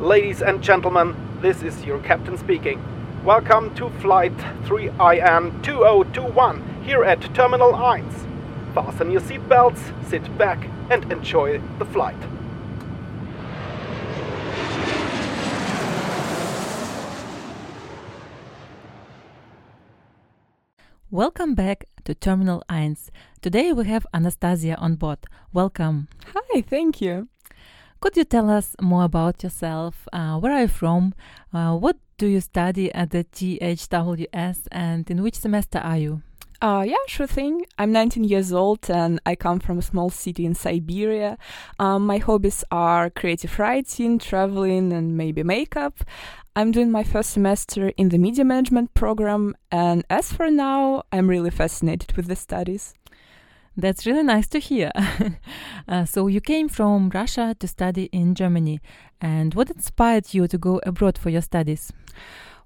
Ladies and gentlemen, this is your captain speaking. Welcome to flight 3IN 2021 here at Terminal 1. Fasten your seatbelts, sit back, and enjoy the flight. Welcome back to Terminal 1. Today we have Anastasia on board. Welcome. Hi, thank you. Could you tell us more about yourself? Uh, where are you from? Uh, what do you study at the THWS and in which semester are you? Uh, yeah, sure thing. I'm 19 years old and I come from a small city in Siberia. Um, my hobbies are creative writing, traveling, and maybe makeup. I'm doing my first semester in the media management program, and as for now, I'm really fascinated with the studies. That's really nice to hear. uh, so, you came from Russia to study in Germany, and what inspired you to go abroad for your studies?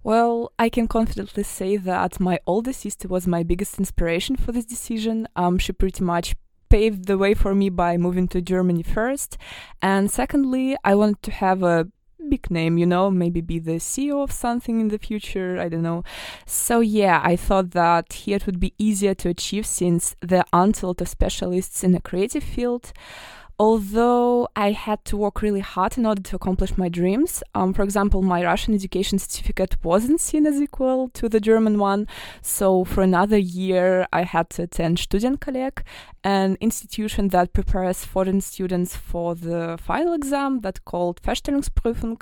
Well, I can confidently say that my older sister was my biggest inspiration for this decision. Um, she pretty much paved the way for me by moving to Germany first. And secondly, I wanted to have a big name, you know, maybe be the CEO of something in the future, I don't know. So yeah, I thought that here it would be easier to achieve since there aren't a lot of specialists in the creative field although I had to work really hard in order to accomplish my dreams. Um, for example, my Russian education certificate wasn't seen as equal to the German one, so for another year I had to attend Studienkolleg, an institution that prepares foreign students for the final exam that called Feststellungsprüfung.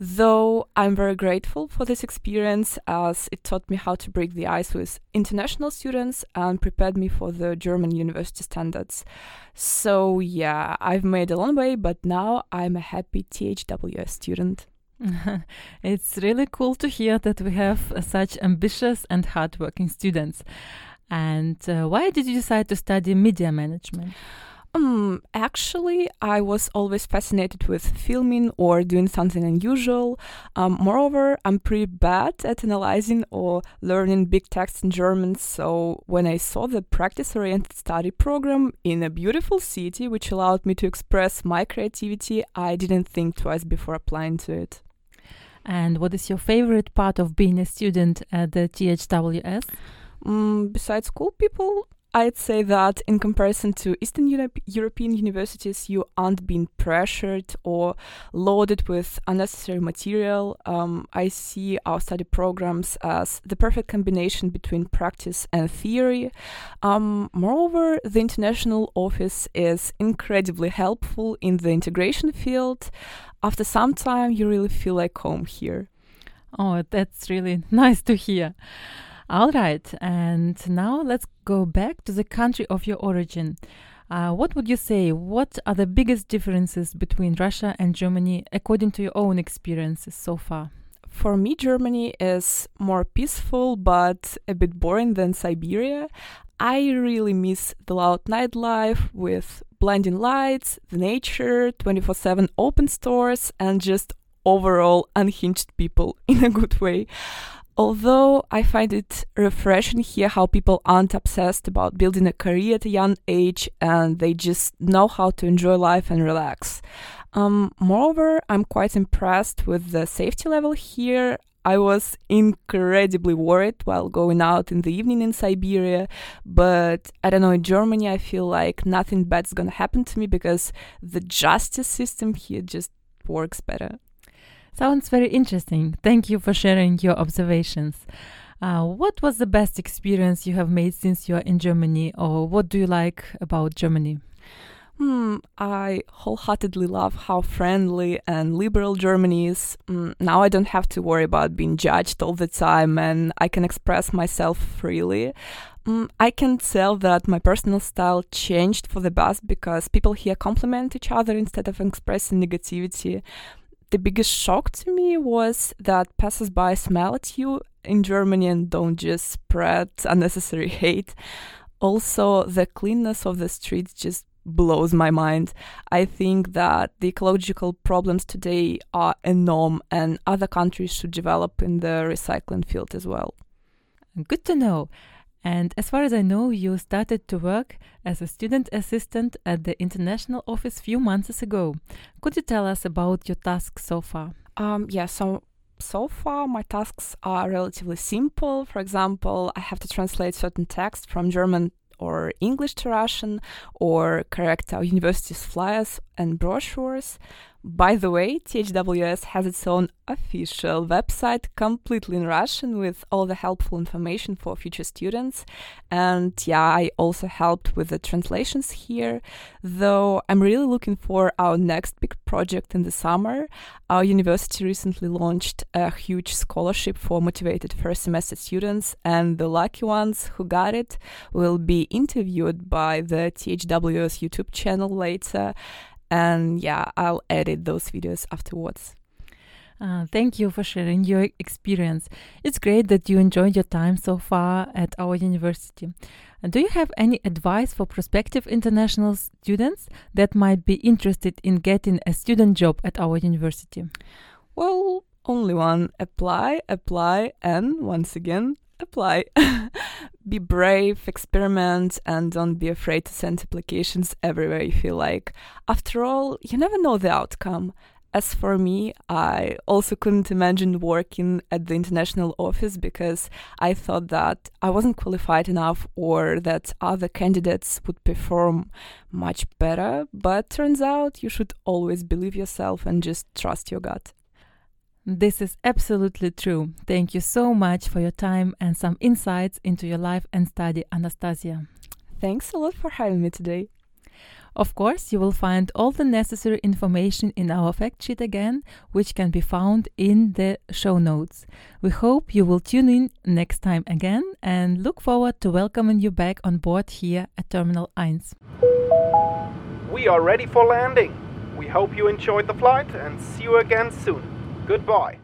Though I'm very grateful for this experience as it taught me how to break the ice with international students and prepared me for the German university standards. So, yeah, I've made a long way, but now I'm a happy THWS student. it's really cool to hear that we have uh, such ambitious and hardworking students. And uh, why did you decide to study media management? Um, actually, I was always fascinated with filming or doing something unusual. Um, moreover, I'm pretty bad at analyzing or learning big texts in German, so when I saw the practice oriented study program in a beautiful city, which allowed me to express my creativity, I didn't think twice before applying to it. And what is your favorite part of being a student at the THWS? Um, besides cool people, I'd say that in comparison to Eastern Europe- European universities, you aren't being pressured or loaded with unnecessary material. Um, I see our study programs as the perfect combination between practice and theory. Um, moreover, the international office is incredibly helpful in the integration field. After some time, you really feel like home here. Oh, that's really nice to hear. All right, and now let's go back to the country of your origin. Uh, what would you say? What are the biggest differences between Russia and Germany according to your own experiences so far? For me, Germany is more peaceful but a bit boring than Siberia. I really miss the loud nightlife with blinding lights, the nature, 24 7 open stores, and just overall unhinged people in a good way although I find it refreshing here how people aren't obsessed about building a career at a young age and they just know how to enjoy life and relax. Um, moreover, I'm quite impressed with the safety level here. I was incredibly worried while going out in the evening in Siberia, but I don't know, in Germany, I feel like nothing bad's gonna happen to me because the justice system here just works better. Sounds very interesting. Thank you for sharing your observations. Uh, what was the best experience you have made since you are in Germany, or what do you like about Germany? Hmm, I wholeheartedly love how friendly and liberal Germany is. Mm, now I don't have to worry about being judged all the time and I can express myself freely. Mm, I can tell that my personal style changed for the best because people here compliment each other instead of expressing negativity the biggest shock to me was that passers-by smile at you in Germany and don't just spread unnecessary hate. Also, the cleanness of the streets just blows my mind. I think that the ecological problems today are enormous and other countries should develop in the recycling field as well. Good to know. And as far as I know, you started to work as a student assistant at the international office few months ago. Could you tell us about your tasks so far? Um, yeah, so so far my tasks are relatively simple. For example, I have to translate certain text from German or English to Russian or correct our university's flyers and brochures. By the way, THWS has its own official website completely in Russian with all the helpful information for future students. And yeah, I also helped with the translations here, though I'm really looking for our next big project in the summer. Our university recently launched a huge scholarship for motivated first semester students, and the lucky ones who got it will be interviewed by the THWS YouTube channel later and yeah i'll edit those videos afterwards uh, thank you for sharing your experience. It's great that you enjoyed your time so far at our university. Uh, do you have any advice for prospective international students that might be interested in getting a student job at our university? Well, only one apply, apply, and once again, apply. be brave, experiment, and don't be afraid to send applications everywhere you feel like. After all, you never know the outcome. As for me, I also couldn't imagine working at the international office because I thought that I wasn't qualified enough or that other candidates would perform much better. But turns out you should always believe yourself and just trust your gut. This is absolutely true. Thank you so much for your time and some insights into your life and study, Anastasia. Thanks a lot for having me today. Of course, you will find all the necessary information in our fact sheet again, which can be found in the show notes. We hope you will tune in next time again and look forward to welcoming you back on board here at Terminal 1. We are ready for landing. We hope you enjoyed the flight and see you again soon. Goodbye.